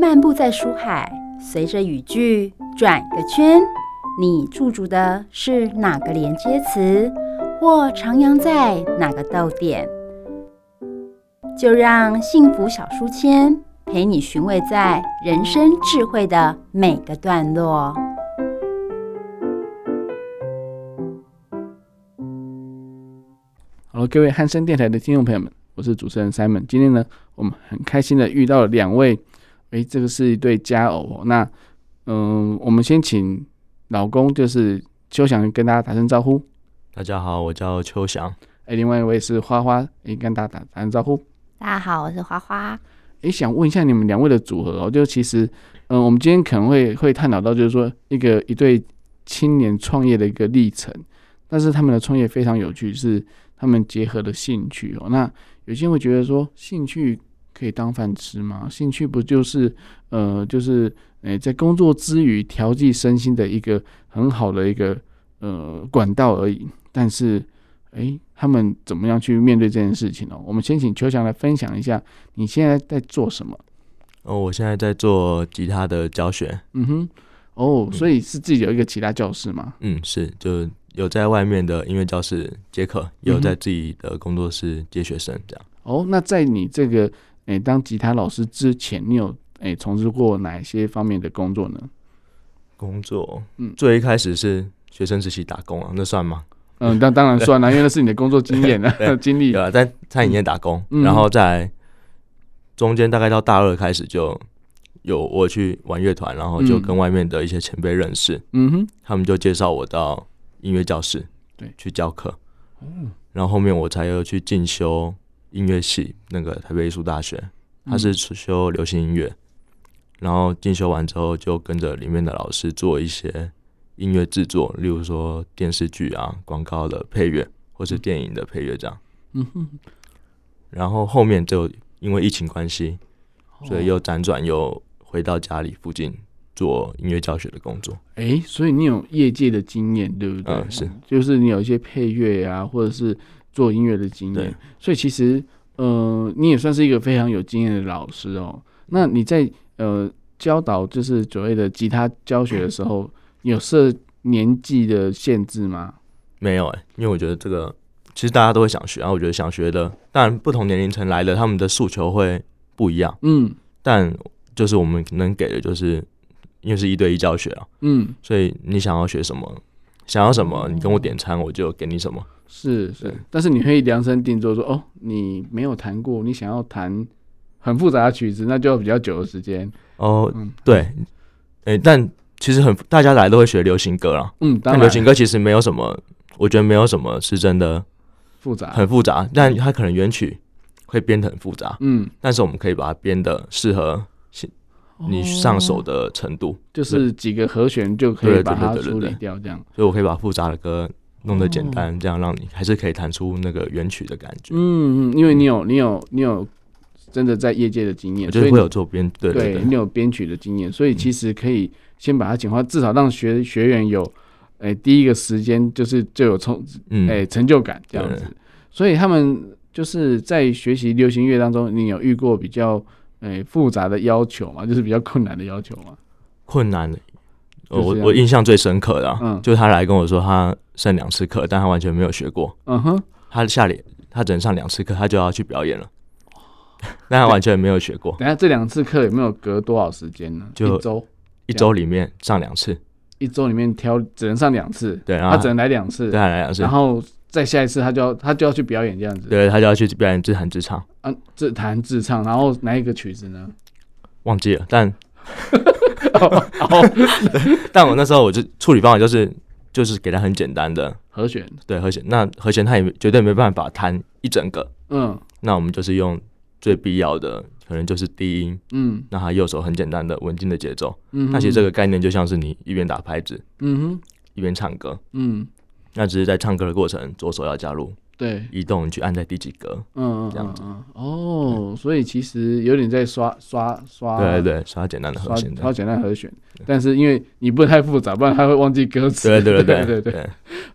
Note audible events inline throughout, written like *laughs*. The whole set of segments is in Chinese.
漫步在书海，随着语句转个圈，你驻足的是哪个连接词，或徜徉在哪个逗点？就让幸福小书签陪你寻味在人生智慧的每个段落。好了，各位汉声电台的听众朋友们，我是主持人 Simon。今天呢，我们很开心的遇到了两位，诶，这个是一对佳偶。那，嗯、呃，我们先请老公，就是秋翔，跟大家打声招呼。大家好，我叫秋翔。诶，另外一位是花花，诶，跟大家打打声招呼。大家好，我是花花。诶，想问一下你们两位的组合哦，就其实，嗯、呃，我们今天可能会会探讨到，就是说一个一对青年创业的一个历程，但是他们的创业非常有趣，是。他们结合的兴趣哦，那有些人会觉得说，兴趣可以当饭吃吗？兴趣不就是呃，就是诶，在工作之余调剂身心的一个很好的一个呃管道而已。但是，诶，他们怎么样去面对这件事情呢？我们先请秋翔来分享一下，你现在在做什么？哦，我现在在做吉他的教学。嗯哼，哦，所以是自己有一个吉他教室吗？嗯，是就。有在外面的音乐教室接课，也有在自己的工作室接学生，这样、嗯。哦，那在你这个诶、欸、当吉他老师之前，你有诶从事过哪些方面的工作呢？工作，嗯，最一开始是学生时期打工啊，那算吗？嗯，当当然算了，因为那是你的工作经验啊，*laughs* 经历。对啊，在餐饮业打工，嗯、然后在中间大概到大二开始就有我去玩乐团，然后就跟外面的一些前辈认识，嗯哼，他们就介绍我到。音乐教室，对，去教课，然后后面我才又去进修音乐系，那个台北艺术大学，他是修流行音乐，然后进修完之后就跟着里面的老师做一些音乐制作，例如说电视剧啊、广告的配乐，或是电影的配乐这样。嗯哼，然后后面就因为疫情关系，所以又辗转又回到家里附近。做音乐教学的工作，哎、欸，所以你有业界的经验，对不对？嗯，是，就是你有一些配乐啊，或者是做音乐的经验，所以其实，呃，你也算是一个非常有经验的老师哦。那你在呃教导就是所谓的吉他教学的时候，*laughs* 嗯、有设年纪的限制吗？没有哎、欸，因为我觉得这个其实大家都会想学，然后我觉得想学的，当然不同年龄层来的他们的诉求会不一样，嗯，但就是我们能给的就是。因为是一对一教学啊，嗯，所以你想要学什么，想要什么，你跟我点餐，我就给你什么。是是，但是你可以量身定做说，说哦，你没有弹过，你想要弹很复杂的曲子，那就要比较久的时间。哦，嗯、对，哎、欸，但其实很大家来都会学流行歌啦，嗯，但流行歌其实没有什么，我觉得没有什么是真的复杂，很复杂，但它可能原曲会编的很复杂，嗯，但是我们可以把它编的适合。你上手的程度，就是几个和弦就可以把它处理掉，这样。所以我可以把复杂的歌弄得简单，这样让你还是可以弹出那个原曲的感觉。嗯嗯，因为你有你有你有真的在业界的经验，所以会有做编，对对，你有编曲的经验，所以其实可以先把它简化，至少让学学员有，哎，第一个时间就是就有成，哎，成就感这样子。所以他们就是在学习流行乐当中，你有遇过比较？哎、欸，复杂的要求吗，就是比较困难的要求吗。困难的，我我印象最深刻的，啊，嗯，就是他来跟我说，他上两次课，但他完全没有学过。嗯哼，他下脸，他只能上两次课，他就要去表演了。*laughs* 但他完全没有学过。等下这两次课有没有隔多少时间呢？就一周，一周里面上两次，一周里面挑只能上两次。对，他只能来两次，对，来两次，然后。再下一次，他就要他就要去表演这样子，对，他就要去表演自弹自唱啊，自弹自唱，然后哪一个曲子呢？忘记了，但，*laughs* 但我那时候我就处理方法就是就是给他很简单的。和弦，对和弦，那和弦他也绝对没办法弹一整个，嗯，那我们就是用最必要的，可能就是低音，嗯，那他右手很简单的稳定的节奏，嗯，那其实这个概念就像是你一边打拍子，嗯哼，一边唱歌，嗯。那只是在唱歌的过程，左手要加入，对，移动你去按在第几格，嗯，这样子，哦，所以其实有点在刷刷刷，对对对，刷简单的和弦，刷简单和弦，但是因为你不能太复杂，不然他会忘记歌词，对对对对对，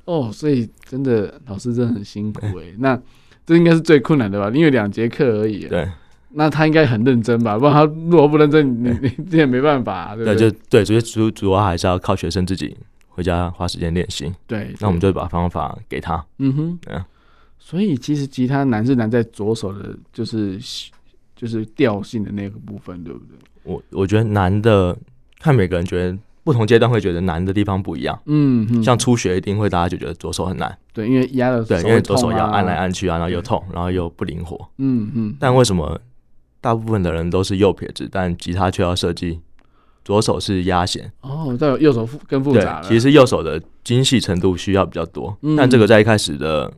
哦，所以真的老师真的很辛苦哎，那这应该是最困难的吧？因为两节课而已，对，那他应该很认真吧？不然他如果不认真，你你这也没办法、啊，对不对？对，就对，所以主主要还是要靠学生自己回家花时间练习。对，那我们就把方法给他。嗯哼，对啊。所以其实吉他难是难在左手的，就是就是调性的那个部分，对不对？我我觉得难的，看每个人觉得不同阶段会觉得难的地方不一样。嗯哼，像初学一定会大家就觉得左手很难。对，因为压的、啊、对，因为左手要按来按去啊，然后又痛，然后又不灵活。嗯嗯。但为什么？大部分的人都是右撇子，但吉他却要设计左手是压弦哦，这右手更复杂了。其实右手的精细程度需要比较多，嗯、但这个在一开始的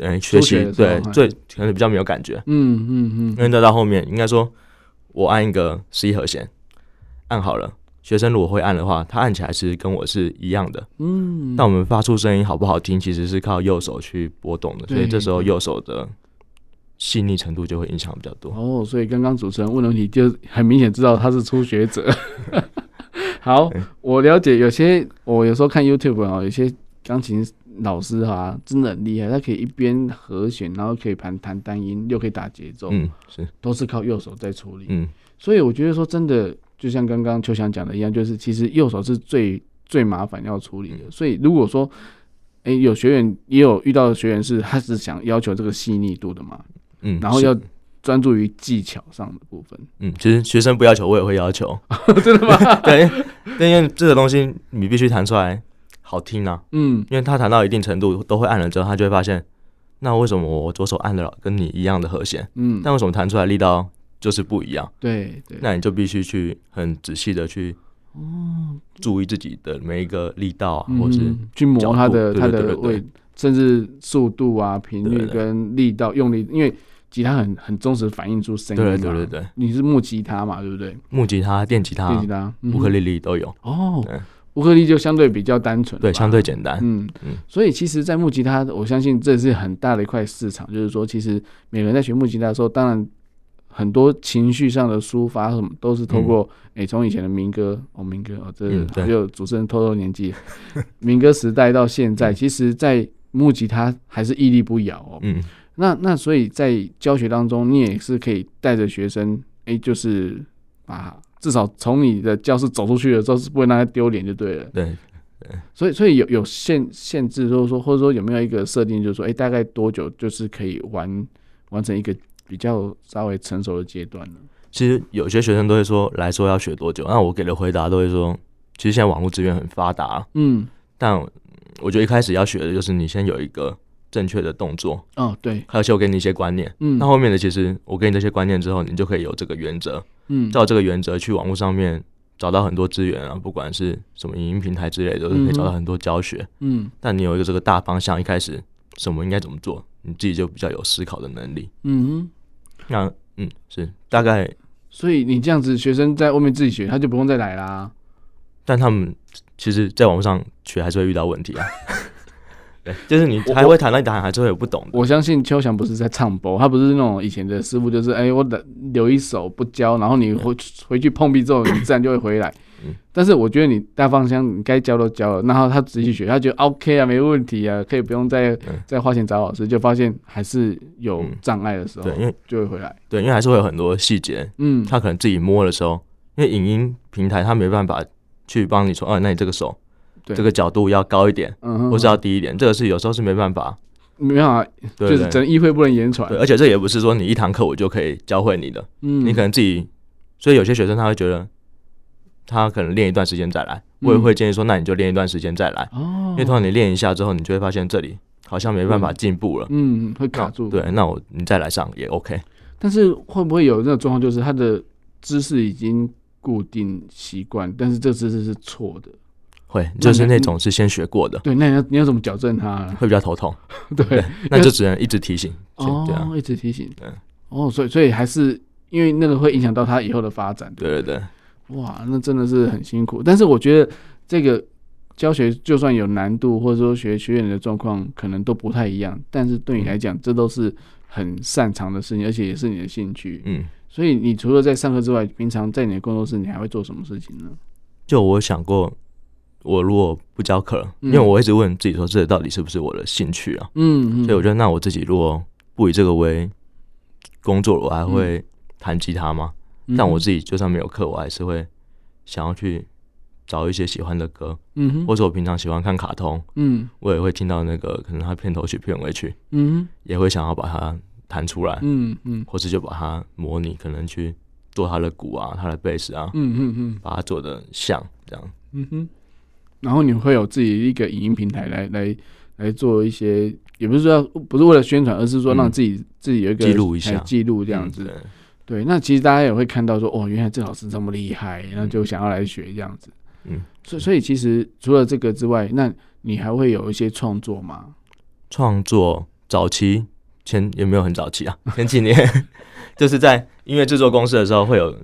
嗯学习对最可能比较没有感觉。嗯嗯嗯，因为到到后面应该说，我按一个 C 和弦，按好了，学生如果会按的话，他按起来是跟我是一样的。嗯，但我们发出声音好不好听，其实是靠右手去波动的，所以这时候右手的。细腻程度就会影响比较多哦，所以刚刚主持人问的问题就很明显知道他是初学者。*laughs* 好，欸、我了解，有些我有时候看 YouTube 啊，有些钢琴老师哈、啊，真的很厉害，他可以一边和弦，然后可以弹弹单音，又可以打节奏，嗯，是，都是靠右手在处理，嗯，所以我觉得说真的，就像刚刚秋翔讲的一样，就是其实右手是最最麻烦要处理的，嗯、所以如果说，哎、欸，有学员也有遇到的学员是，他是想要求这个细腻度的嘛。嗯，然后要专注于技巧上的部分。嗯，其实学生不要求，我也会要求。*laughs* 真的吗？*laughs* 对，因为这个东西你必须弹出来好听啊。嗯，因为他弹到一定程度都会按了之后，他就会发现，那为什么我左手按的跟你一样的和弦？嗯，但为什么弹出来力道就是不一样？对对，那你就必须去很仔细的去哦注意自己的每一个力道啊，或是去磨它的它的位，对，甚至速度啊、频率跟力道用力，因为。吉他很很忠实反映出声音，对对对对，你是木吉他嘛，对不对？木吉他、电吉他、电吉他、乌克丽丽都有。哦，乌克丽就相对比较单纯，对，相对简单。嗯嗯。所以其实，在木吉他，我相信这是很大的一块市场。就是说，其实每个人在学木吉他的时候，当然很多情绪上的抒发什么，都是透过诶，从以前的民歌哦，民歌哦，这还有主持人偷偷年纪，民歌时代到现在，其实，在木吉他还是屹立不摇哦。嗯。那那所以在教学当中，你也是可以带着学生，哎、欸，就是啊，至少从你的教室走出去的时候是不会让他丢脸就对了。对，对。所以所以有有限限制，就是说或者说有没有一个设定，就是说，哎、欸，大概多久就是可以完完成一个比较稍微成熟的阶段呢？其实有些学生都会说来说要学多久，那我给的回答都会说，其实现在网络资源很发达，嗯，但我觉得一开始要学的就是你先有一个。正确的动作哦，对，还有先我给你一些观念，嗯，那后面的其实我给你这些观念之后，你就可以有这个原则，嗯，照这个原则去网络上面找到很多资源啊，不管是什么影音平台之类的，都是可以找到很多教学，嗯，但你有一个这个大方向，一开始什么应该怎么做，你自己就比较有思考的能力，嗯哼，那嗯是大概，所以你这样子学生在外面自己学，他就不用再来啦，但他们其实在网络上学还是会遇到问题啊。对，就是你还会弹，那弹还是会有不懂的。我相信秋翔不是在唱播，他不是那种以前的师傅，就是哎、欸，我的留一手不教，然后你回回去碰壁之后，你自然就会回来。嗯，但是我觉得你大方向，你该教都教了，然后他仔细学，他觉得 OK 啊，没问题啊，可以不用再再花钱找老师，就发现还是有障碍的时候，对，因为就会回来。对，因为还是会有很多细节，嗯，他可能自己摸的时候，因为影音平台他没办法去帮你说，哦，那你这个手。这个角度要高一点，嗯，或是要低一点，这个是有时候是没办法，没办法，就是真意会不能言传。对，而且这也不是说你一堂课我就可以教会你的，嗯，你可能自己，所以有些学生他会觉得，他可能练一段时间再来，我也会建议说，那你就练一段时间再来，哦，因为通常你练一下之后，你就会发现这里好像没办法进步了，嗯，会卡住，对，那我你再来上也 OK，但是会不会有这种状况，就是他的姿势已经固定习惯，但是这姿势是错的？会，就是那种是先学过的。对，那你要你要怎么矫正他？会比较头痛。*laughs* 对，那就只能一直提醒。哦，一直提醒。对。哦，所以所以还是因为那个会影响到他以后的发展。对对对。哇，那真的是很辛苦。但是我觉得这个教学就算有难度，或者说学学员的状况可能都不太一样，但是对你来讲，这都是很擅长的事情，而且也是你的兴趣。嗯。所以你除了在上课之外，平常在你的工作室，你还会做什么事情呢？就我想过。我如果不教课，因为我一直问自己说，这到底是不是我的兴趣啊？嗯，嗯，所以我觉得，那我自己如果不以这个为工作，我还会弹吉他吗？嗯、但我自己就算没有课，我还是会想要去找一些喜欢的歌，嗯哼，或者我平常喜欢看卡通，嗯，我也会听到那个可能他片头曲、片尾曲，嗯，也会想要把它弹出来，嗯嗯，或是就把它模拟，可能去做它的鼓啊、它的贝斯啊，嗯嗯嗯，把它做的像这样，嗯哼。然后你会有自己一个影音平台来来来做一些，也不是说不是为了宣传，而是说让自己、嗯、自己有一个记录一下，记录这样子。嗯、对，那其实大家也会看到说，哦，原来郑老师这么厉害，然后就想要来学这样子。嗯，所以所以其实除了这个之外，那你还会有一些创作吗？创作早期前也没有很早期啊，前几年 *laughs* 就是在音乐制作公司的时候会有。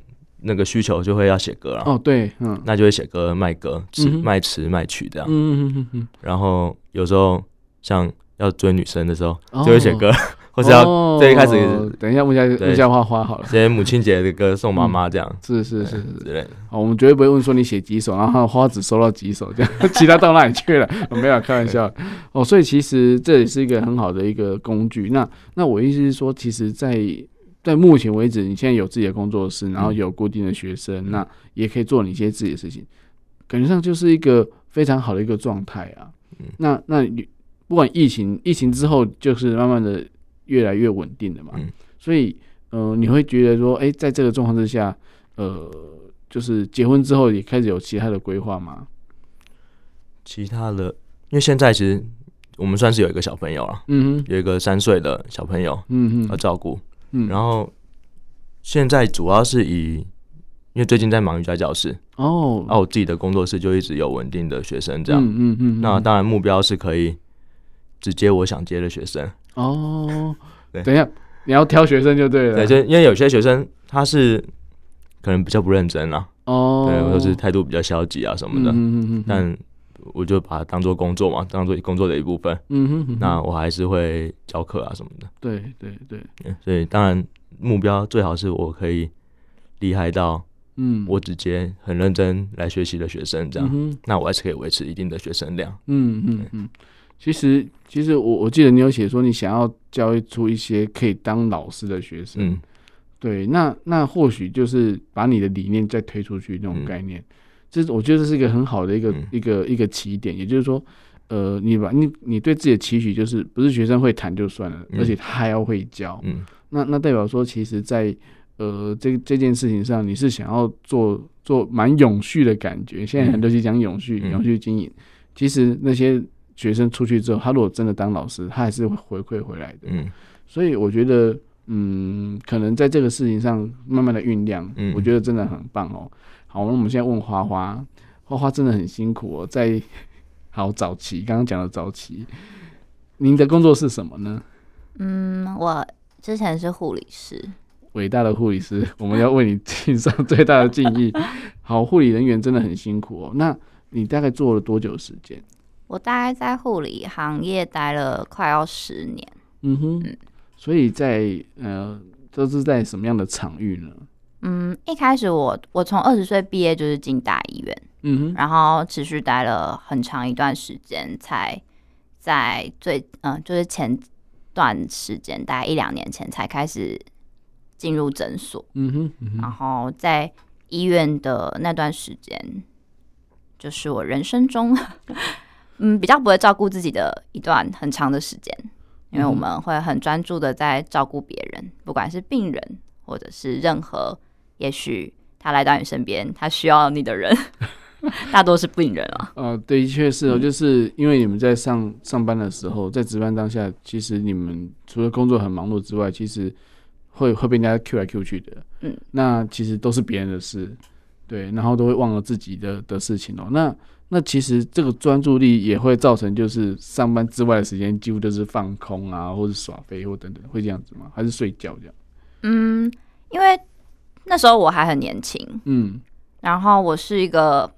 那个需求就会要写歌了哦，对，嗯，那就会写歌卖歌，词、嗯、卖词卖曲这样，嗯嗯嗯嗯，然后有时候像要追女生的时候，就会写歌，*laughs* 哦、或者要最一开始、哦，等一下问一下问一下花花好了，写母亲节的歌送妈妈这样，嗯、是是是。是之类的。好，我们绝对不会问说你写几首，然后花只收到几首这样，*laughs* 其他到哪里去了？我 *laughs* 没有开玩笑。哦，所以其实这也是一个很好的一个工具。那那我意思是说，其实，在在目前为止，你现在有自己的工作室，然后有固定的学生，嗯、那也可以做你一些自己的事情，感觉上就是一个非常好的一个状态啊。嗯、那那你不管疫情疫情之后，就是慢慢的越来越稳定的嘛。嗯、所以呃，你会觉得说，哎、欸，在这个状况之下，呃，就是结婚之后也开始有其他的规划吗？其他的，因为现在其实我们算是有一个小朋友了，嗯哼，有一个三岁的小朋友，嗯哼，要照顾。嗯，然后现在主要是以，因为最近在忙瑜伽教室。哦，那、啊、我自己的工作室就一直有稳定的学生这样，嗯嗯，那当然目标是可以只接我想接的学生。哦。*laughs* 对，等一下你要挑学生就对了，对，就因为有些学生他是可能比较不认真啊，哦，对，或者是态度比较消极啊什么的，嗯嗯嗯，嗯。但。我就把它当做工作嘛，当做工作的一部分。嗯哼，嗯哼，那我还是会教课啊什么的。对对对，所以当然目标最好是我可以厉害到，嗯，我直接很认真来学习的学生这样，嗯、那我还是可以维持一定的学生量。嗯嗯嗯。其实其实我我记得你有写说你想要教出一些可以当老师的学生。嗯。对，那那或许就是把你的理念再推出去那种概念。嗯这我觉得这是一个很好的一个、嗯、一个一个起点，也就是说，呃，你把你你对自己的期许就是不是学生会弹就算了，嗯、而且他还要会教，嗯、那那代表说，其实在，在呃这这件事情上，你是想要做做蛮永续的感觉。现在很多是讲永续、嗯、永续经营，其实那些学生出去之后，他如果真的当老师，他还是会回馈回来的。嗯，所以我觉得，嗯，可能在这个事情上慢慢的酝酿，嗯、我觉得真的很棒哦。好，那我们现在问花花，花花真的很辛苦哦，在好早期，刚刚讲的早期，您的工作是什么呢？嗯，我之前是护理师，伟大的护理师，我们要为你敬上最大的敬意。*laughs* 好，护理人员真的很辛苦哦。那你大概做了多久时间？我大概在护理行业待了快要十年。嗯哼，嗯，所以在呃，都是在什么样的场域呢？嗯，一开始我我从二十岁毕业就是进大医院，嗯哼，然后持续待了很长一段时间，才在最嗯、呃，就是前段时间，大概一两年前才开始进入诊所，嗯哼，嗯哼，然后在医院的那段时间，就是我人生中 *laughs* 嗯比较不会照顾自己的一段很长的时间，因为我们会很专注的在照顾别人，不管是病人或者是任何。也许他来到你身边，他需要你的人，*laughs* 大多是病人啊。呃，的确是哦，就是因为你们在上上班的时候，在值班当下，其实你们除了工作很忙碌之外，其实会会被人家 Q 来 Q 去的。嗯，那其实都是别人的事，对，然后都会忘了自己的的事情哦。那那其实这个专注力也会造成，就是上班之外的时间几乎都是放空啊，或者耍飞或等等，会这样子吗？还是睡觉这样？嗯，因为。那时候我还很年轻，嗯，然后我是一个，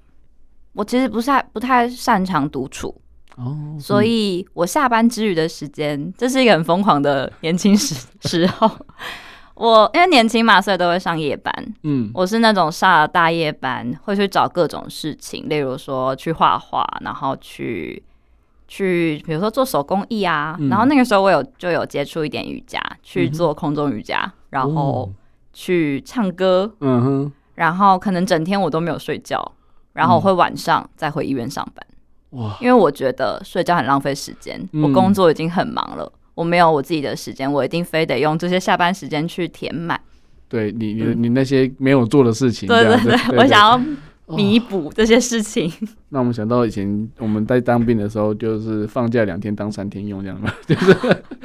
我其实不太不太擅长独处，哦，所以我下班之余的时间，这是一个很疯狂的年轻时 *laughs* 时候。我因为年轻嘛，所以都会上夜班，嗯，我是那种上了大夜班会去找各种事情，例如说去画画，然后去去，比如说做手工艺啊。嗯、然后那个时候我有就有接触一点瑜伽，去做空中瑜伽，嗯、然后去唱歌。嗯哼。然后可能整天我都没有睡觉，然后我会晚上再回医院上班。哇！因为我觉得睡觉很浪费时间，嗯、我工作已经很忙了，我没有我自己的时间，我一定非得用这些下班时间去填满。对你，你你那些没有做的事情，对对对，我想要弥补这些事情。*laughs* 那我们想到以前我们在当兵的时候，就是放假两天当三天用，这样嘛，*laughs* 就是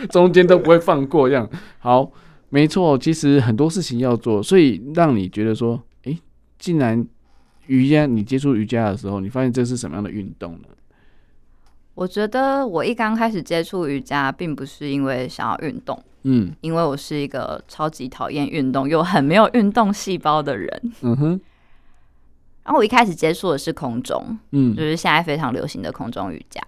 中间都不会放过这样。好，没错，其实很多事情要做，所以让你觉得说，哎、欸，既然瑜伽，你接触瑜伽的时候，你发现这是什么样的运动呢？我觉得我一刚开始接触瑜伽，并不是因为想要运动。嗯，因为我是一个超级讨厌运动又很没有运动细胞的人。嗯哼。然后我一开始接触的是空中，嗯，就是现在非常流行的空中瑜伽。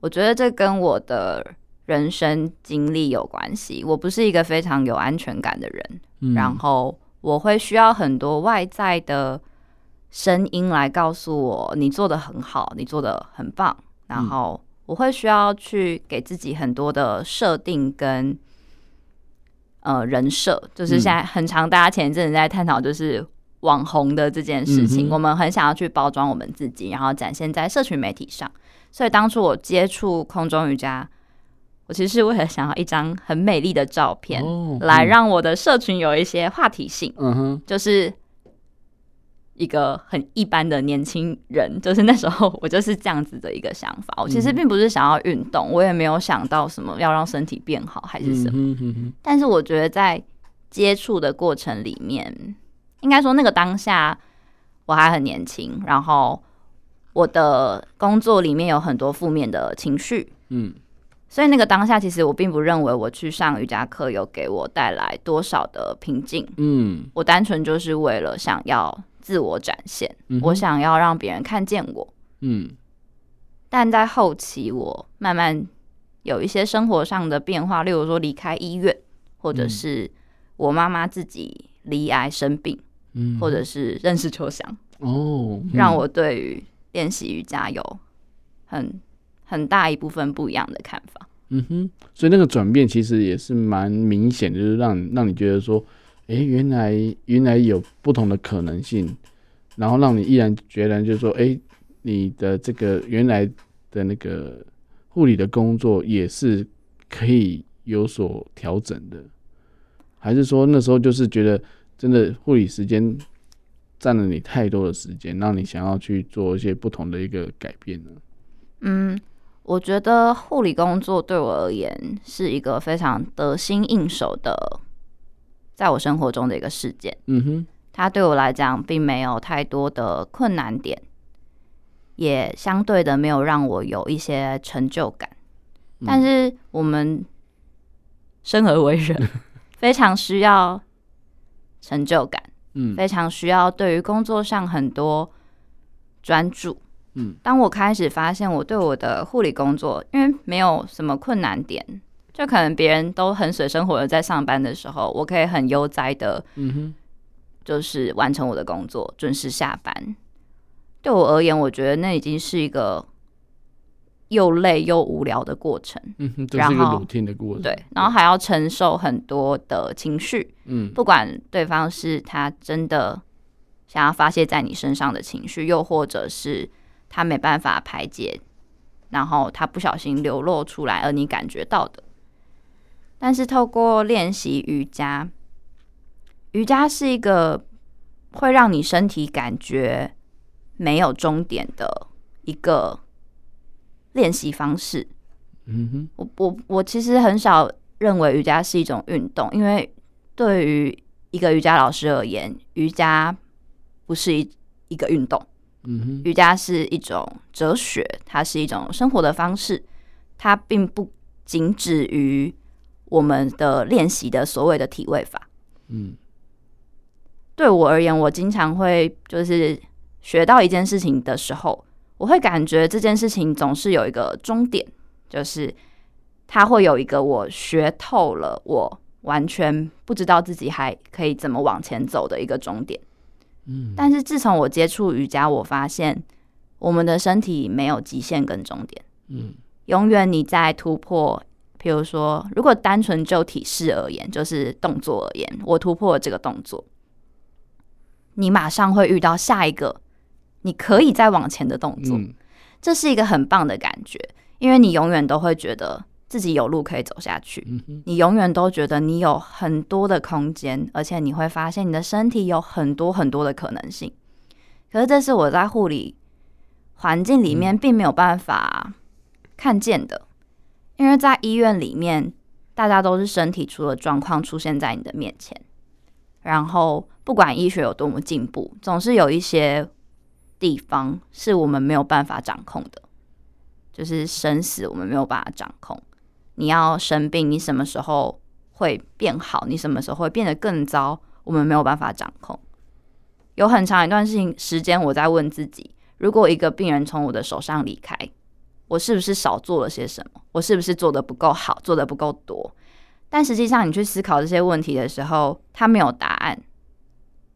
我觉得这跟我的人生经历有关系。我不是一个非常有安全感的人，嗯，然后我会需要很多外在的声音来告诉我你做的很好，你做的很棒。然后我会需要去给自己很多的设定跟。呃，人设就是现在很常，大家前一阵子在探讨，就是网红的这件事情。嗯、我们很想要去包装我们自己，然后展现在社群媒体上。所以当初我接触空中瑜伽，我其实是为了想要一张很美丽的照片，哦、来让我的社群有一些话题性。嗯哼，就是。一个很一般的年轻人，*laughs* 就是那时候我就是这样子的一个想法。我其实并不是想要运动，我也没有想到什么要让身体变好还是什么。但是我觉得在接触的过程里面，应该说那个当下我还很年轻，然后我的工作里面有很多负面的情绪。嗯，所以那个当下其实我并不认为我去上瑜伽课有给我带来多少的平静。嗯，我单纯就是为了想要。自我展现，嗯、我想要让别人看见我。嗯，但在后期，我慢慢有一些生活上的变化，例如说离开医院，或者是我妈妈自己罹癌生病，嗯，或者是认识秋香哦，嗯、让我对于练习瑜伽有很很大一部分不一样的看法。嗯哼，所以那个转变其实也是蛮明显，就是让让你觉得说。哎、欸，原来原来有不同的可能性，然后让你毅然决然，就是说，哎、欸，你的这个原来的那个护理的工作也是可以有所调整的，还是说那时候就是觉得真的护理时间占了你太多的时间，让你想要去做一些不同的一个改变呢？嗯，我觉得护理工作对我而言是一个非常得心应手的。在我生活中的一个事件，嗯哼，它对我来讲并没有太多的困难点，也相对的没有让我有一些成就感。嗯、但是我们生而为人，*laughs* 非常需要成就感，嗯，非常需要对于工作上很多专注，嗯。当我开始发现我对我的护理工作，因为没有什么困难点。就可能别人都很水深火热在上班的时候，我可以很悠哉的，嗯哼，就是完成我的工作，准时下班。对我而言，我觉得那已经是一个又累又无聊的过程。嗯哼，然后对，然后还要承受很多的情绪。嗯，不管对方是他真的想要发泄在你身上的情绪，又或者是他没办法排解，然后他不小心流露出来，而你感觉到的。但是透过练习瑜伽，瑜伽是一个会让你身体感觉没有终点的一个练习方式。嗯哼，我我我其实很少认为瑜伽是一种运动，因为对于一个瑜伽老师而言，瑜伽不是一一个运动。嗯哼，瑜伽是一种哲学，它是一种生活的方式，它并不仅止于。我们的练习的所谓的体位法，嗯，对我而言，我经常会就是学到一件事情的时候，我会感觉这件事情总是有一个终点，就是它会有一个我学透了，我完全不知道自己还可以怎么往前走的一个终点。嗯，但是自从我接触瑜伽，我发现我们的身体没有极限跟终点。嗯，永远你在突破。比如说，如果单纯就体式而言，就是动作而言，我突破了这个动作，你马上会遇到下一个你可以再往前的动作，嗯，这是一个很棒的感觉，因为你永远都会觉得自己有路可以走下去，你永远都觉得你有很多的空间，而且你会发现你的身体有很多很多的可能性。可是这是我在护理环境里面并没有办法看见的。因为在医院里面，大家都是身体出了状况出现在你的面前，然后不管医学有多么进步，总是有一些地方是我们没有办法掌控的，就是生死我们没有办法掌控。你要生病，你什么时候会变好？你什么时候会变得更糟？我们没有办法掌控。有很长一段时间，时间我在问自己：如果一个病人从我的手上离开，我是不是少做了些什么？我是不是做的不够好，做的不够多？但实际上，你去思考这些问题的时候，它没有答案，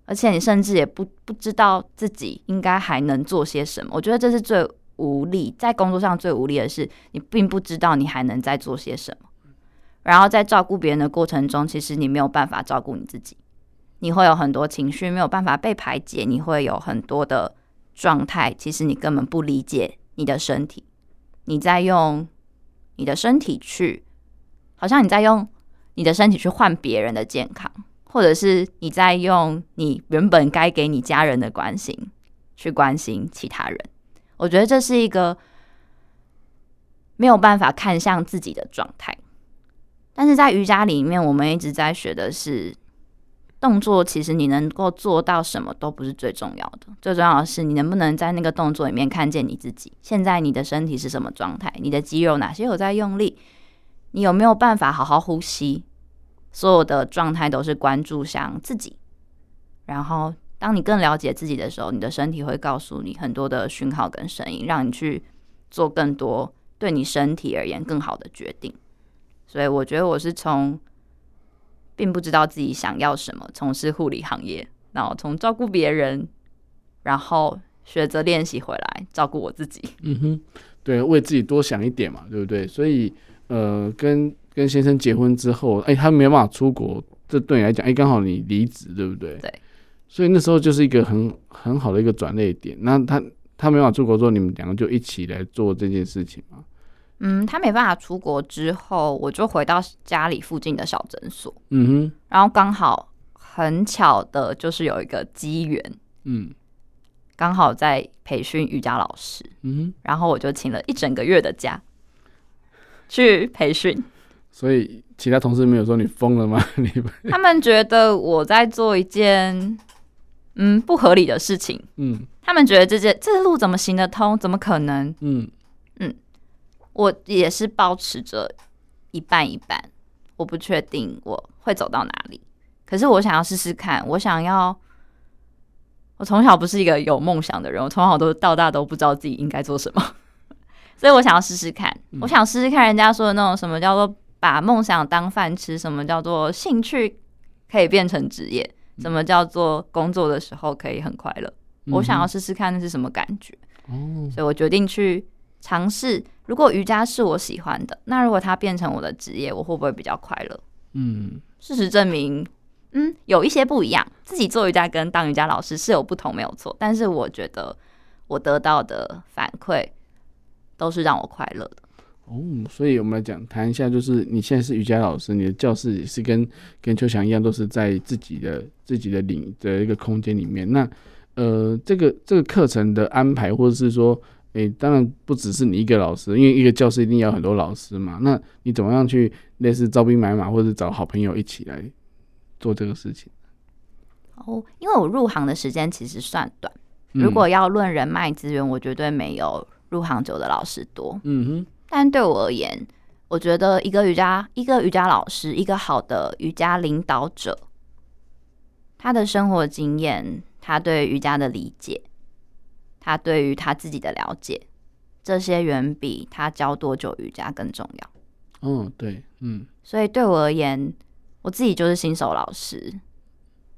而且你甚至也不不知道自己应该还能做些什么。我觉得这是最无力，在工作上最无力的是，你并不知道你还能再做些什么。然后在照顾别人的过程中，其实你没有办法照顾你自己，你会有很多情绪没有办法被排解，你会有很多的状态，其实你根本不理解你的身体。你在用你的身体去，好像你在用你的身体去换别人的健康，或者是你在用你原本该给你家人的关心去关心其他人。我觉得这是一个没有办法看向自己的状态。但是在瑜伽里面，我们一直在学的是。动作其实你能够做到什么都不是最重要的，最重要的是你能不能在那个动作里面看见你自己。现在你的身体是什么状态？你的肌肉哪些有在用力？你有没有办法好好呼吸？所有的状态都是关注向自己。然后，当你更了解自己的时候，你的身体会告诉你很多的讯号跟声音，让你去做更多对你身体而言更好的决定。所以，我觉得我是从。并不知道自己想要什么，从事护理行业，然后从照顾别人，然后学着练习回来照顾我自己。嗯哼，对，为自己多想一点嘛，对不对？所以，呃，跟跟先生结婚之后，哎，他没办法出国，这对你来讲，哎，刚好你离职，对不对？对。所以那时候就是一个很很好的一个转捩点。那他他没办法出国之后，你们两个就一起来做这件事情嘛。嗯，他没办法出国之后，我就回到家里附近的小诊所。嗯哼，然后刚好很巧的就是有一个机缘，嗯，刚好在培训瑜伽老师。嗯哼，然后我就请了一整个月的假去培训。所以其他同事没有说你疯了吗？*laughs* 你他们觉得我在做一件嗯不合理的事情。嗯，他们觉得这件这路怎么行得通？怎么可能？嗯嗯。我也是保持着一半一半，我不确定我会走到哪里，可是我想要试试看。我想要，我从小不是一个有梦想的人，我从小都到大都不知道自己应该做什么，*laughs* 所以我想要试试看。我想试试看人家说的那种什么叫做把梦想当饭吃，什么叫做兴趣可以变成职业，什么叫做工作的时候可以很快乐。我想要试试看那是什么感觉，哦所以我决定去。尝试，如果瑜伽是我喜欢的，那如果它变成我的职业，我会不会比较快乐？嗯，事实证明，嗯，有一些不一样。自己做瑜伽跟当瑜伽老师是有不同，没有错。但是我觉得我得到的反馈都是让我快乐的。哦，所以我们来讲谈一下，就是你现在是瑜伽老师，你的教室也是跟跟秋翔一样，都是在自己的自己的领的一个空间里面。那呃，这个这个课程的安排，或者是说。诶、欸，当然不只是你一个老师，因为一个教室一定要很多老师嘛。那你怎么样去类似招兵买马，或者找好朋友一起来做这个事情？哦，因为我入行的时间其实算短，如果要论人脉资源，我绝对没有入行久的老师多。嗯哼。但对我而言，我觉得一个瑜伽，一个瑜伽老师，一个好的瑜伽领导者，他的生活经验，他对瑜伽的理解。他对于他自己的了解，这些远比他教多久瑜伽更重要。嗯，对，嗯。所以对我而言，我自己就是新手老师，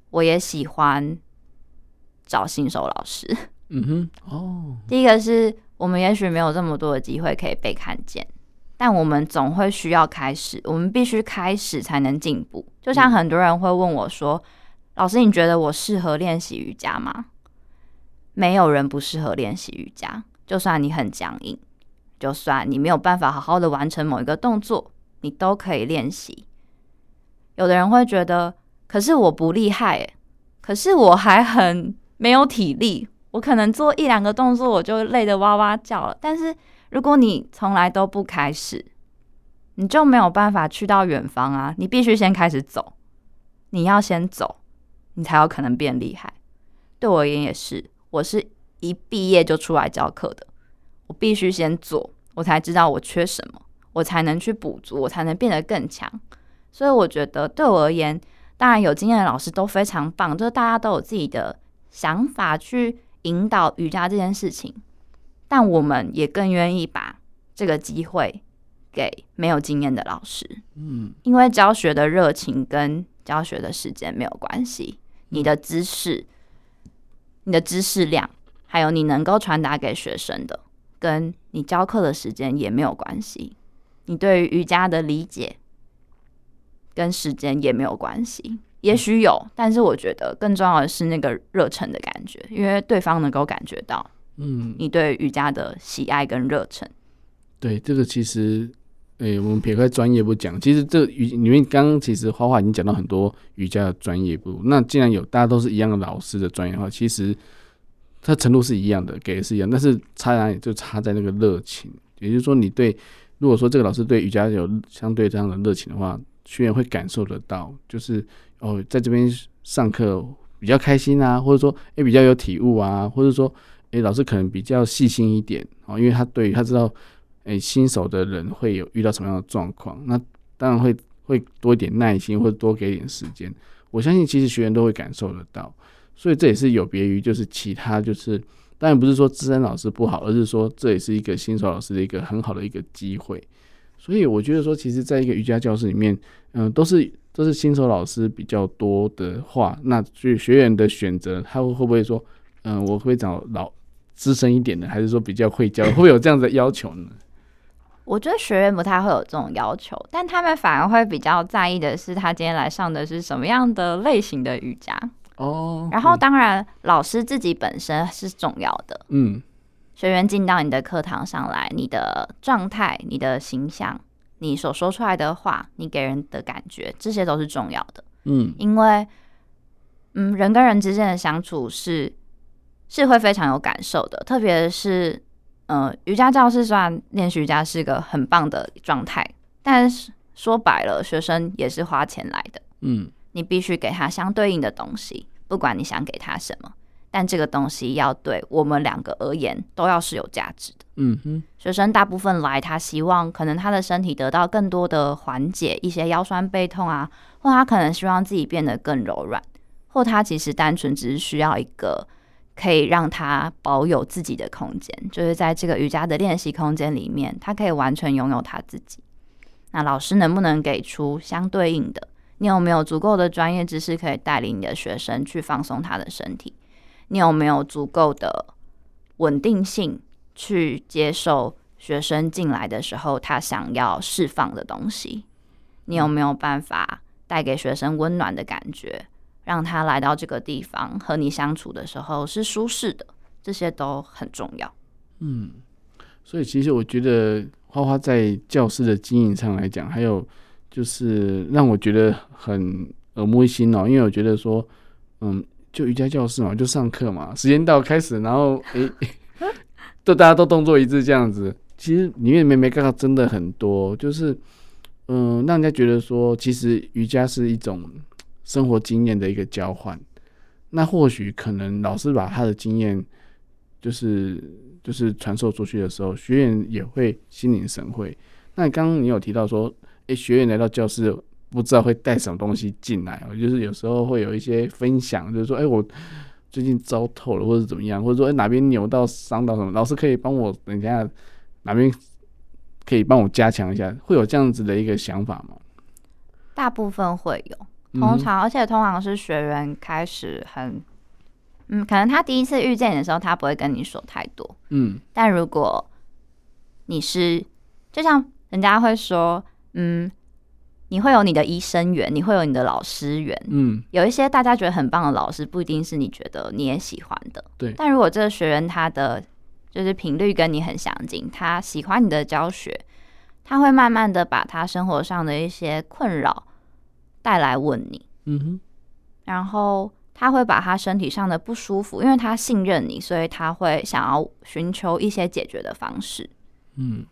我也喜欢找新手老师。*laughs* 嗯哼，哦。第一个是我们也许没有这么多的机会可以被看见，但我们总会需要开始，我们必须开始才能进步。就像很多人会问我说：“老师，你觉得我适合练习瑜伽吗？”没有人不适合练习瑜伽，就算你很僵硬，就算你没有办法好好的完成某一个动作，你都可以练习。有的人会觉得，可是我不厉害，可是我还很没有体力。我可能做一两个动作，我就累得哇哇叫了。但是如果你从来都不开始，你就没有办法去到远方啊！你必须先开始走，你要先走，你才有可能变厉害。对我而言也是，我是一毕业就出来教课的。我必须先做，我才知道我缺什么，我才能去补足，我才能变得更强。所以我觉得对我而言，当然有经验的老师都非常棒，就是大家都有自己的想法去。引导瑜伽这件事情，但我们也更愿意把这个机会给没有经验的老师。嗯，因为教学的热情跟教学的时间没有关系，你的知识、你的知识量，还有你能够传达给学生的，跟你教课的时间也没有关系。你对于瑜伽的理解跟时间也没有关系。也许有，但是我觉得更重要的是那个热忱的感觉，因为对方能够感觉到，嗯，你对瑜伽的喜爱跟热忱。对，这个其实，诶、欸，我们撇开专业不讲，其实这瑜里面刚刚其实花花已经讲到很多瑜伽的专业部。那既然有大家都是一样的老师的专业的话，其实它程度是一样的，给的是一样，但是差在哪里？就差在那个热情。也就是说，你对如果说这个老师对瑜伽有相对这样的热情的话，学员会感受得到，就是。哦，在这边上课比较开心啊，或者说也比较有体悟啊，或者说诶，老师可能比较细心一点哦，因为他对于他知道诶，新手的人会有遇到什么样的状况，那当然会会多一点耐心，或者多给一点时间。我相信其实学员都会感受得到，所以这也是有别于就是其他就是当然不是说资深老师不好，而是说这也是一个新手老师的一个很好的一个机会。所以我觉得说，其实在一个瑜伽教室里面，嗯、呃，都是。都是新手老师比较多的话，那所以学员的选择，他会会不会说，嗯、呃，我会找老资深一点的，还是说比较会教，会不会有这样的要求呢？*laughs* 我觉得学员不太会有这种要求，但他们反而会比较在意的是，他今天来上的是什么样的类型的瑜伽哦。然后当然，老师自己本身是重要的，嗯，学员进到你的课堂上来，你的状态、你的形象。你所说出来的话，你给人的感觉，这些都是重要的。嗯，因为，嗯，人跟人之间的相处是是会非常有感受的。特别是，呃，瑜伽教室虽然练习瑜伽是个很棒的状态，但是说白了，学生也是花钱来的。嗯，你必须给他相对应的东西，不管你想给他什么。但这个东西要对我们两个而言都要是有价值的。嗯哼，学生大部分来，他希望可能他的身体得到更多的缓解，一些腰酸背痛啊，或他可能希望自己变得更柔软，或他其实单纯只是需要一个可以让他保有自己的空间，就是在这个瑜伽的练习空间里面，他可以完全拥有他自己。那老师能不能给出相对应的？你有没有足够的专业知识可以带领你的学生去放松他的身体？你有没有足够的稳定性去接受学生进来的时候他想要释放的东西？你有没有办法带给学生温暖的感觉，让他来到这个地方和你相处的时候是舒适的？这些都很重要。嗯，所以其实我觉得花花在教室的经营上来讲，还有就是让我觉得很耳目一新哦，因为我觉得说，嗯。就瑜伽教室嘛，就上课嘛，时间到开始，然后诶，*laughs* 都、欸、大家都动作一致这样子。其实里面没没干到真的很多，就是嗯、让人家觉得说，其实瑜伽是一种生活经验的一个交换。那或许可能老师把他的经验，就是就是传授出去的时候，学员也会心领神会。那刚刚你有提到说，诶、学员来到教室。不知道会带什么东西进来，我就是有时候会有一些分享，就是说，哎，我最近糟透了，或者怎么样，或者说，哎，哪边扭到、伤到什么，老师可以帮我等一下哪边可以帮我加强一下，会有这样子的一个想法吗？大部分会有，通常，嗯、而且通常是学员开始很嗯，可能他第一次遇见你的时候，他不会跟你说太多，嗯，但如果你是，就像人家会说，嗯，你会有你的医生缘，你会有你的老师缘，嗯，有一些大家觉得很棒的老师，不一定是你觉得你也喜欢的，对。但如果这个学员他的就是频率跟你很相近，他喜欢你的教学，他会慢慢的把他生活上的一些困扰带来问你，嗯哼，然后。他会把他身体上的不舒服，因为他信任你，所以他会想要寻求一些解决的方式。嗯，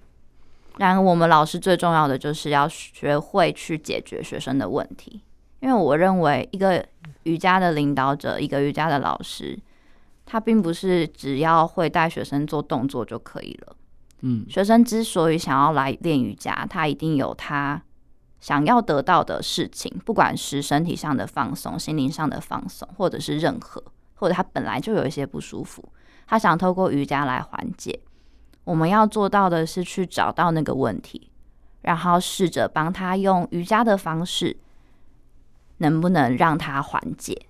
然后我们老师最重要的就是要学会去解决学生的问题，因为我认为一个瑜伽的领导者，一个瑜伽的老师，他并不是只要会带学生做动作就可以了。嗯，学生之所以想要来练瑜伽，他一定有他。想要得到的事情，不管是身体上的放松、心灵上的放松，或者是任何，或者他本来就有一些不舒服，他想透过瑜伽来缓解。我们要做到的是去找到那个问题，然后试着帮他用瑜伽的方式，能不能让他缓解？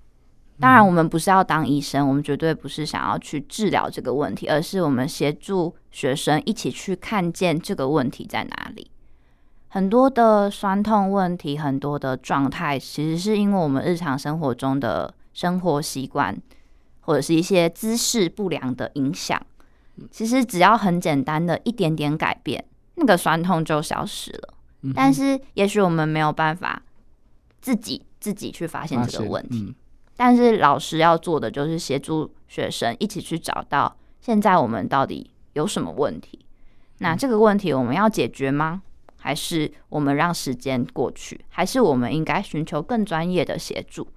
当然，我们不是要当医生，我们绝对不是想要去治疗这个问题，而是我们协助学生一起去看见这个问题在哪里。很多的酸痛问题，很多的状态，其实是因为我们日常生活中的生活习惯，或者是一些姿势不良的影响。其实只要很简单的一点点改变，那个酸痛就消失了。但是，也许我们没有办法自己自己去发现这个问题。但是，老师要做的就是协助学生一起去找到现在我们到底有什么问题。那这个问题我们要解决吗？还是我们让时间过去，还是我们应该寻求更专业的协助？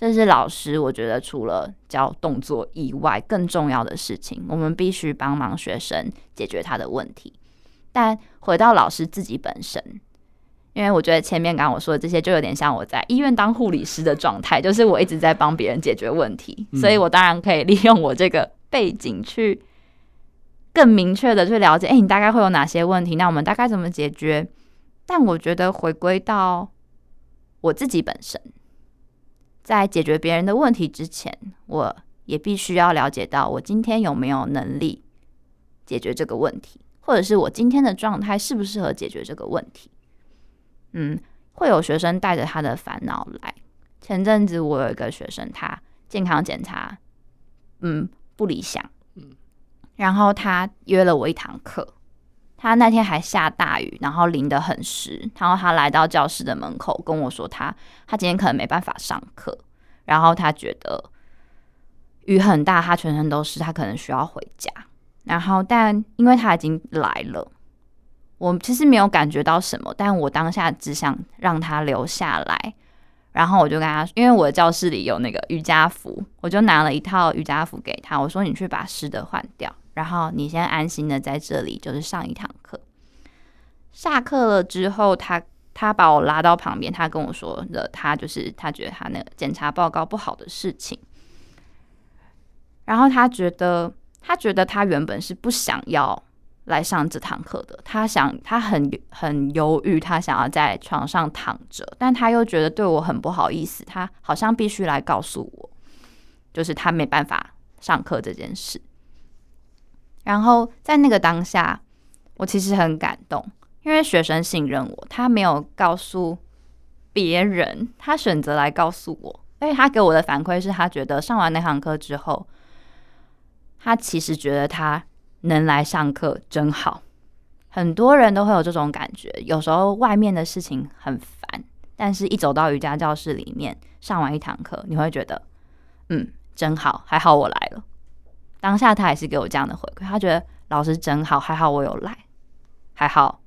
这是老师我觉得除了教动作以外更重要的事情。我们必须帮忙学生解决他的问题。但回到老师自己本身，因为我觉得前面刚刚我说的这些，就有点像我在医院当护理师的状态，就是我一直在帮别人解决问题，所以我当然可以利用我这个背景去。更明确的去了解，哎、欸，你大概会有哪些问题？那我们大概怎么解决？但我觉得回归到我自己本身，在解决别人的问题之前，我也必须要了解到我今天有没有能力解决这个问题，或者是我今天的状态适不适合解决这个问题。嗯，会有学生带着他的烦恼来。前阵子我有一个学生，他健康检查，嗯，不理想。嗯然后他约了我一堂课，他那天还下大雨，然后淋得很湿。然后他来到教室的门口跟我说他，他今天可能没办法上课，然后他觉得雨很大，他全身都湿，他可能需要回家。然后但因为他已经来了，我其实没有感觉到什么，但我当下只想让他留下来。然后我就跟他，因为我的教室里有那个瑜伽服，我就拿了一套瑜伽服给他，我说你去把湿的换掉。然后你先安心的在这里，就是上一堂课。下课了之后，他他把我拉到旁边，他跟我说了，他就是他觉得他那个检查报告不好的事情。然后他觉得，他觉得他原本是不想要来上这堂课的，他想他很很犹豫，他想要在床上躺着，但他又觉得对我很不好意思，他好像必须来告诉我，就是他没办法上课这件事。然后在那个当下，我其实很感动，因为学生信任我，他没有告诉别人，他选择来告诉我。而且他给我的反馈是他觉得上完那堂课之后，他其实觉得他能来上课真好。很多人都会有这种感觉，有时候外面的事情很烦，但是一走到瑜伽教室里面，上完一堂课，你会觉得，嗯，真好，还好我来了。当下他也是给我这样的回馈，他觉得老师真好，还好我有来，还好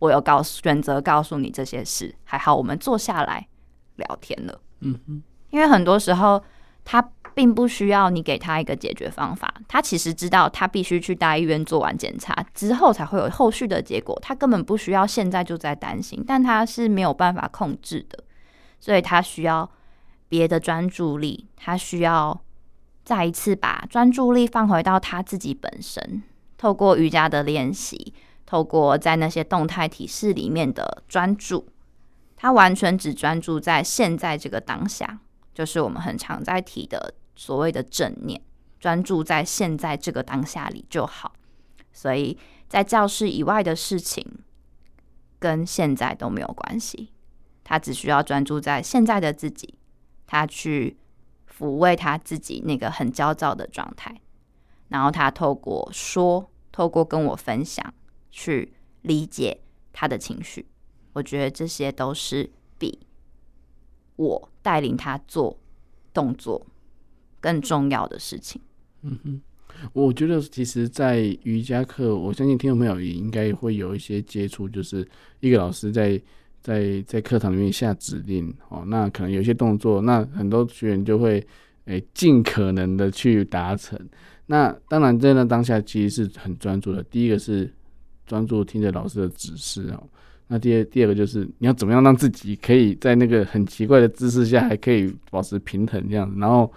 我有告诉选择告诉你这些事，还好我们坐下来聊天了。嗯哼，因为很多时候他并不需要你给他一个解决方法，他其实知道他必须去大医院做完检查之后才会有后续的结果，他根本不需要现在就在担心，但他是没有办法控制的，所以他需要别的专注力，他需要。再一次把专注力放回到他自己本身，透过瑜伽的练习，透过在那些动态体式里面的专注，他完全只专注在现在这个当下，就是我们很常在提的所谓的正念，专注在现在这个当下里就好。所以在教室以外的事情跟现在都没有关系，他只需要专注在现在的自己，他去抚慰他自己那个很焦躁的状态，然后他透过说，透过跟我分享，去理解他的情绪。我觉得这些都是比我带领他做动作更重要的事情。嗯哼，我觉得其实，在瑜伽课，我相信听众朋友也应该会有一些接触，就是一个老师在在在课堂里面下指令哦，那可能有些动作，那很多学员就会诶尽可能的去达成。那当然，在那当下其实是很专注的。第一个是专注听着老师的指示哦。那第二第二个就是你要怎么样让自己可以在那个很奇怪的姿势下还可以保持平衡这样，然后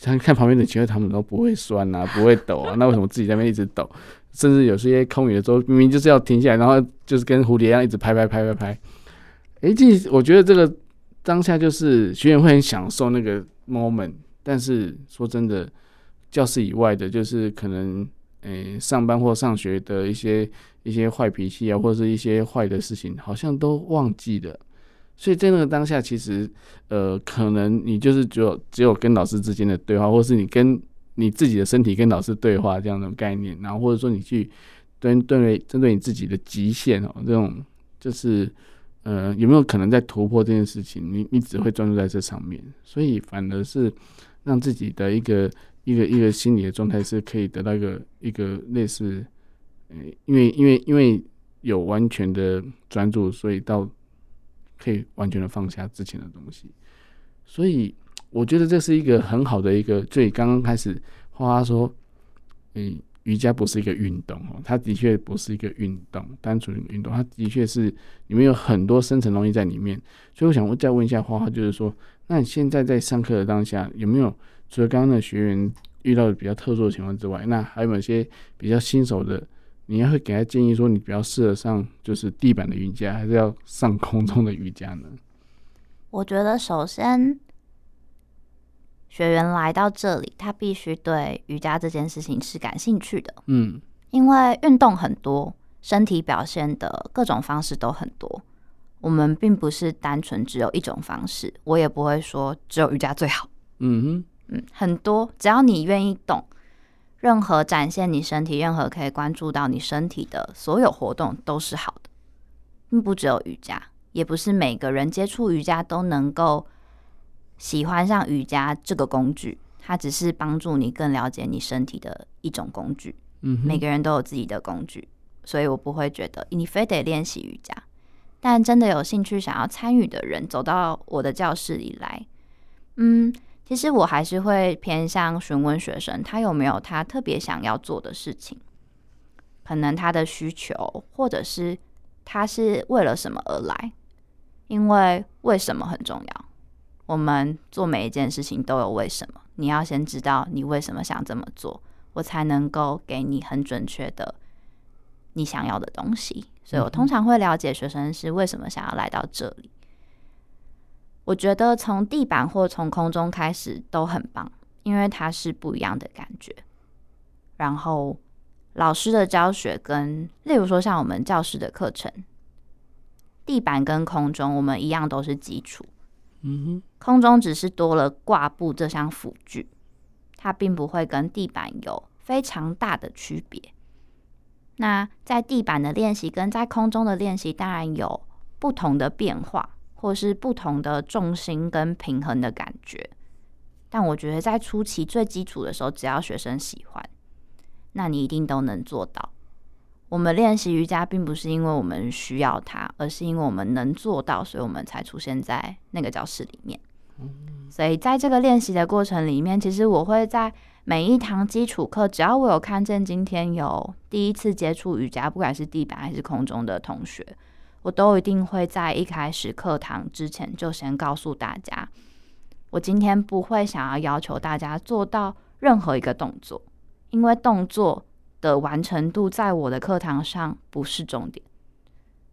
看看旁边的，其实他们都不会酸啊，不会抖啊，那为什么自己在那边一直抖？甚至有些空余的时候，明明就是要停下来，然后就是跟蝴蝶一样一直拍拍拍拍拍。诶，这我觉得这个当下就是学员会很享受那个 moment，但是说真的，教室以外的，就是可能。诶、上班或上学的一些一些坏脾气啊，或者是一些坏的事情，好像都忘记了。所以在那个当下，其实呃，可能你就是只有只有跟老师之间的对话，或是你跟你自己的身体跟老师对话这样的概念，然后或者说你去针对针对你自己的极限哦，这种就是呃，有没有可能在突破这件事情？你你只会专注在这上面，所以反而是让自己的一个。一个一个心理的状态是可以得到一个一个类似，呃，因为因为因为有完全的专注，所以到可以完全的放下之前的东西，所以我觉得这是一个很好的一个。最刚刚开始花花说，嗯，瑜伽不是一个运动哦，它的确不是一个运动，单纯的运动，它的确是里面有很多深层东西在里面。所以我想我再问一下花花，就是说，那你现在在上课的当下有没有？除了刚刚的学员遇到的比较特殊的情况之外，那还有没有些比较新手的？你要会给他建议说，你比较适合上就是地板的瑜伽，还是要上空中的瑜伽呢？我觉得首先学员来到这里，他必须对瑜伽这件事情是感兴趣的。嗯，因为运动很多，身体表现的各种方式都很多，我们并不是单纯只有一种方式，我也不会说只有瑜伽最好。嗯哼。嗯，很多，只要你愿意动，任何展现你身体，任何可以关注到你身体的所有活动都是好的，并不只有瑜伽，也不是每个人接触瑜伽都能够喜欢上瑜伽这个工具，它只是帮助你更了解你身体的一种工具。嗯，每个人都有自己的工具，所以我不会觉得你非得练习瑜伽，但真的有兴趣想要参与的人，走到我的教室里来，嗯。其实我还是会偏向询问学生，他有没有他特别想要做的事情，可能他的需求，或者是他是为了什么而来。因为为什么很重要，我们做每一件事情都有为什么。你要先知道你为什么想这么做，我才能够给你很准确的你想要的东西。所以我通常会了解学生是为什么想要来到这里。我觉得从地板或从空中开始都很棒，因为它是不一样的感觉。然后老师的教学跟，例如说像我们教室的课程，地板跟空中我们一样都是基础。嗯哼，空中只是多了挂布这项辅具，它并不会跟地板有非常大的区别。那在地板的练习跟在空中的练习当然有不同的变化。或是不同的重心跟平衡的感觉，但我觉得在初期最基础的时候，只要学生喜欢，那你一定都能做到。我们练习瑜伽并不是因为我们需要它，而是因为我们能做到，所以我们才出现在那个教室里面。所以在这个练习的过程里面，其实我会在每一堂基础课，只要我有看见今天有第一次接触瑜伽，不管是地板还是空中的同学。我都一定会在一开始课堂之前就先告诉大家，我今天不会想要要求大家做到任何一个动作，因为动作的完成度在我的课堂上不是重点，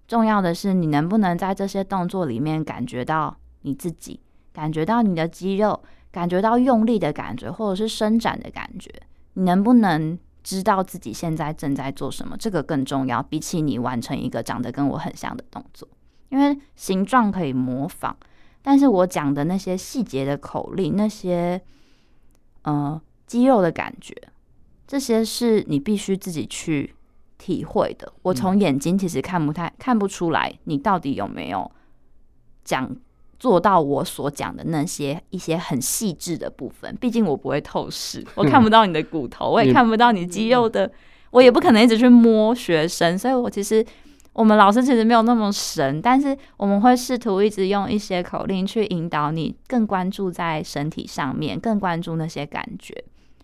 重要的是你能不能在这些动作里面感觉到你自己，感觉到你的肌肉，感觉到用力的感觉，或者是伸展的感觉，你能不能知道自己现在正在做什么？这个更重要，比起你完成一个长得跟我很像的动作，因为形状可以模仿，但是我讲的那些细节的口令，那些呃肌肉的感觉，这些是你必须自己去体会的。我从眼睛其实看不太看不出来，你到底有没有讲。做到我所讲的那些一些很细致的部分，毕竟我不会透视，我看不到你的骨头，我也看不到你肌肉的，我也不可能一直去摸学生，所以我其实我们老师其实没有那么神，但是我们会试图一直用一些口令去引导你更关注在身体上面，更关注那些感觉。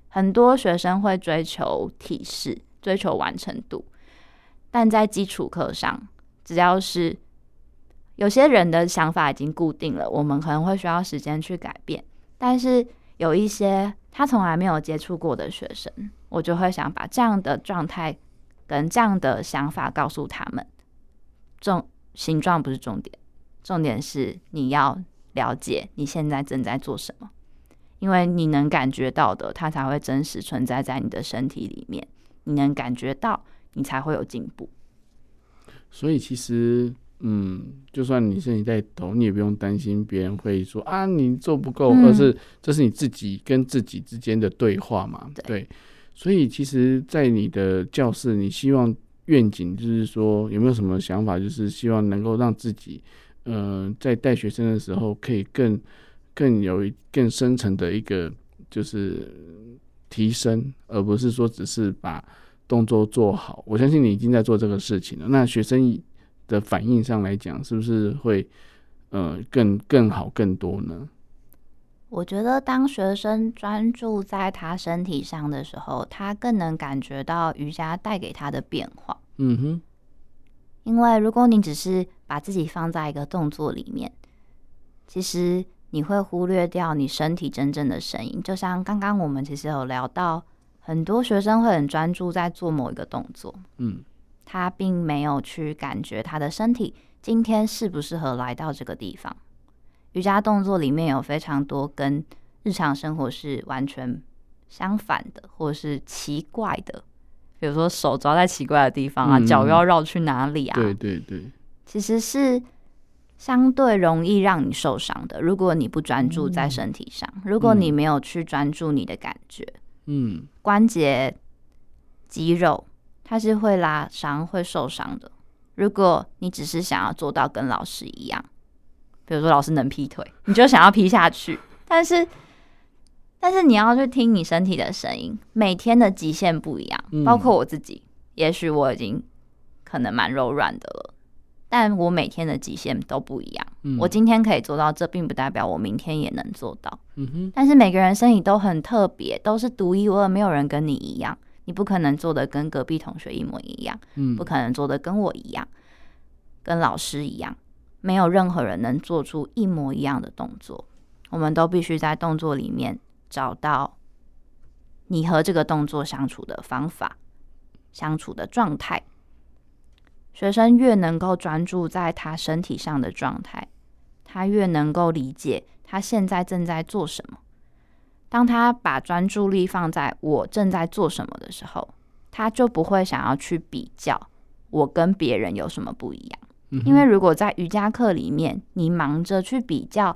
很多学生会追求体式，追求完成度，但在基础课上，只要是有些人的想法已经固定了，我们可能会需要时间去改变。但是有一些他从来没有接触过的学生，我就会想把这样的状态跟这样的想法告诉他们。重形状不是重点，重点是你要了解你现在正在做什么，因为你能感觉到的，它才会真实存在在你的身体里面。你能感觉到，你才会有进步。所以其实。嗯，就算你身体在抖，你也不用担心别人会说啊，你做不够，嗯、而是这是你自己跟自己之间的对话嘛。对，对，所以其实，在你的教室，你希望愿景就是说，有没有什么想法，就是希望能够让自己，嗯、呃，在带学生的时候，可以更更有更深层的一个就是提升，而不是说只是把动作做好。我相信你已经在做这个事情了。那学生。的反应上来讲，是不是会呃更更好更多呢？我觉得当学生专注在他身体上的时候，他更能感觉到瑜伽带给他的变化。嗯哼，因为如果你只是把自己放在一个动作里面，其实你会忽略掉你身体真正的声音。就像刚刚我们其实有聊到，很多学生会很专注在做某一个动作。嗯。他并没有去感觉他的身体今天适不适合来到这个地方。瑜伽动作里面有非常多跟日常生活是完全相反的，或者是奇怪的，比如说手抓在奇怪的地方啊，脚又要绕去哪里啊？对对对，其实是相对容易让你受伤的。如果你不专注在身体上，如果你没有去专注你的感觉，嗯，关节、肌肉。它是会拉伤、会受伤的。如果你只是想要做到跟老师一样，比如说老师能劈腿，你就想要劈下去。*laughs* 但是，但是你要去听你身体的声音。每天的极限不一样，包括我自己，也许我已经可能蛮柔软的了，但我每天的极限都不一样。我今天可以做到这，并不代表我明天也能做到。但是每个人身体都很特别，都是独一无二，没有人跟你一样。你不可能做的跟隔壁同学一模一样，嗯，不可能做的跟我一样，跟老师一样，没有任何人能做出一模一样的动作。我们都必须在动作里面找到你和这个动作相处的方法、相处的状态。学生越能够专注在他身体上的状态，他越能够理解他现在正在做什么。当他把专注力放在我正在做什么的时候，他就不会想要去比较我跟别人有什么不一样。嗯、因为如果在瑜伽课里面，你忙着去比较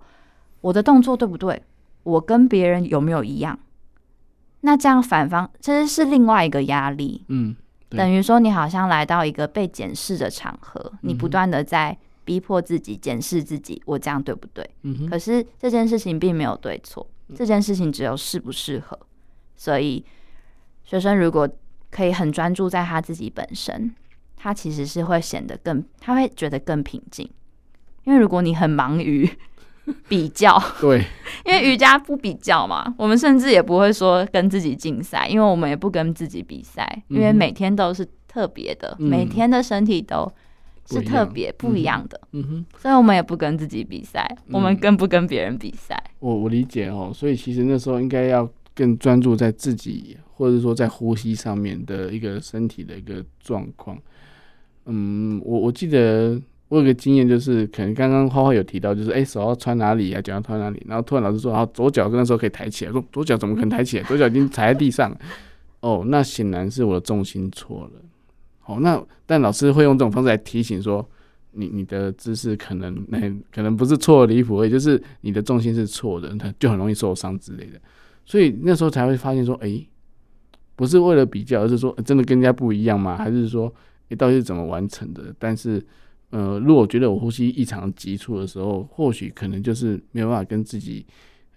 我的动作对不对，我跟别人有没有一样，那这样反方其实是另外一个压力。嗯，等于说你好像来到一个被检视的场合，你不断的在逼迫自己检视自己，我这样对不对？嗯，可是这件事情并没有对错。这件事情只有适不适合，所以学生如果可以很专注在他自己本身，他其实是会显得更，他会觉得更平静。因为如果你很忙于 *laughs* 比较，对，*laughs* 因为瑜伽不比较嘛，我们甚至也不会说跟自己竞赛，因为我们也不跟自己比赛，因为每天都是特别的，嗯、每天的身体都。是特别不一样的，嗯哼，所以我们也不跟自己比赛，嗯，我们更不跟别人比赛。我我理解哦，所以其实那时候应该要更专注在自己，或者说在呼吸上面的一个身体的一个状况。嗯，我我记得我有个经验，就是可能刚刚花花有提到，就是哎、手要穿哪里啊，脚要穿哪里，然后突然老师说，啊，左脚那时候可以抬起来，说左脚怎么可能抬起来？左脚已经踩在地上，哦，那显然是我的重心错了。好，那但老师会用这种方式来提醒说，你你的姿势可能那可能不是错的离谱，也就是你的重心是错的，他就很容易受伤之类的。所以那时候才会发现说，哎、不是为了比较，而是说真的跟人家不一样吗？还是说，你、到底是怎么完成的？但是。呃，如果觉得我呼吸异常急促的时候，或许可能就是没有办法跟自己，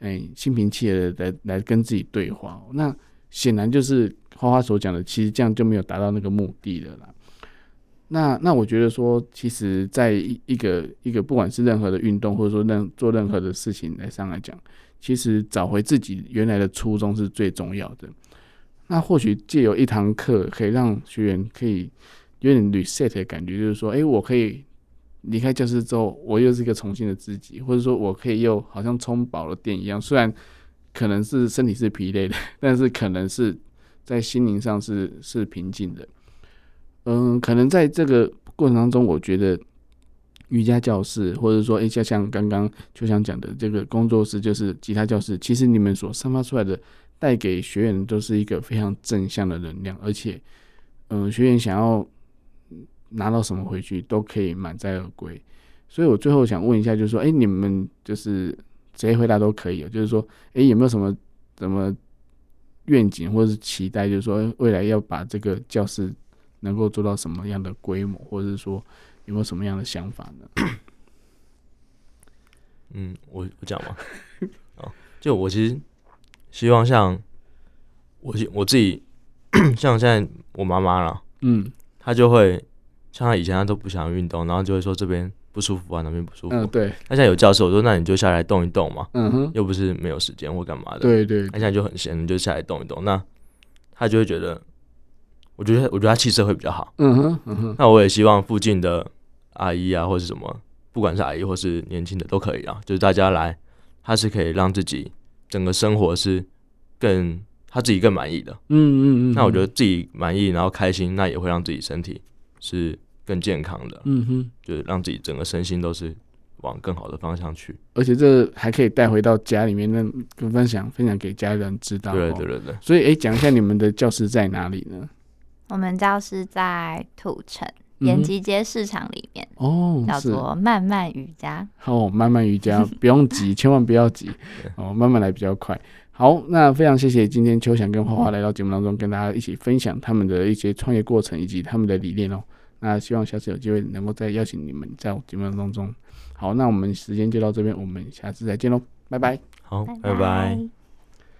哎、心平气和的来来跟自己对话。那显然就是花花所讲的，其实这样就没有达到那个目的了啦。那那我觉得说，其实在一一个一个不管是任何的运动，或者说任做任何的事情来上来讲，其实找回自己原来的初衷是最重要的。那或许借由一堂课，可以让学员可以。有点 reset 的感觉，就是说，哎、我可以离开教室之后，我又是一个重新的自己，或者说，我可以又好像充饱了电一样。虽然可能是身体是疲累的，但是可能是在心灵上是是平静的。嗯，可能在这个过程当中，我觉得瑜伽教室，或者说，哎、欸，就像刚刚就想讲的这个工作室，就是吉他教室，其实你们所散发出来的，带给学员都是一个非常正向的能量，而且，嗯，学员想要。拿到什么回去都可以满载而归，所以我最后想问一下，就是说，哎、欸，你们就是直接回答都可以，就是说，哎、欸，有没有什么什么愿景或者是期待，就是说未来要把这个教室能够做到什么样的规模，或者是说有没有什么样的想法呢？*coughs* 嗯，我我讲嘛，啊，*laughs* 就我其实希望像我我自己，*coughs* 像现在我妈妈了，嗯，她就会。像他以前他都不想运动，然后就会说这边不舒服啊，那边不舒服。嗯，对。他现在有教室，我说那你就下来动一动嘛。嗯哼。又不是没有时间或干嘛的。对，对对。他现在就很闲，你就下来动一动。那他就会觉得，我觉得我觉得他气色会比较好。嗯哼嗯哼。那我也希望附近的阿姨啊，或是什么，不管是阿姨或是年轻的都可以啊，就是大家来，他是可以让自己整个生活是更他自己更满意的。嗯嗯嗯。那我觉得自己满意，然后开心，那也会让自己身体是。更健康的，嗯哼，就是让自己整个身心都是往更好的方向去，而且这还可以带回到家里面，那跟分享分享给家人知道。对对对对。所以，哎、欸，讲一下你们的教室在哪里呢？我们教室在土城延吉街市场里面，哦，叫做慢慢瑜伽。哦，慢慢瑜伽，*laughs* 不用急，千万不要急，哦，慢慢来比较快。好，那非常谢谢今天秋翔跟花花来到节目当中，跟大家一起分享他们的一些创业过程以及他们的理念哦。那希望下次有机会能够再邀请你们在我节目当中。好，那我们时间就到这边，我们下次再见喽，拜拜。好，拜拜。拜拜。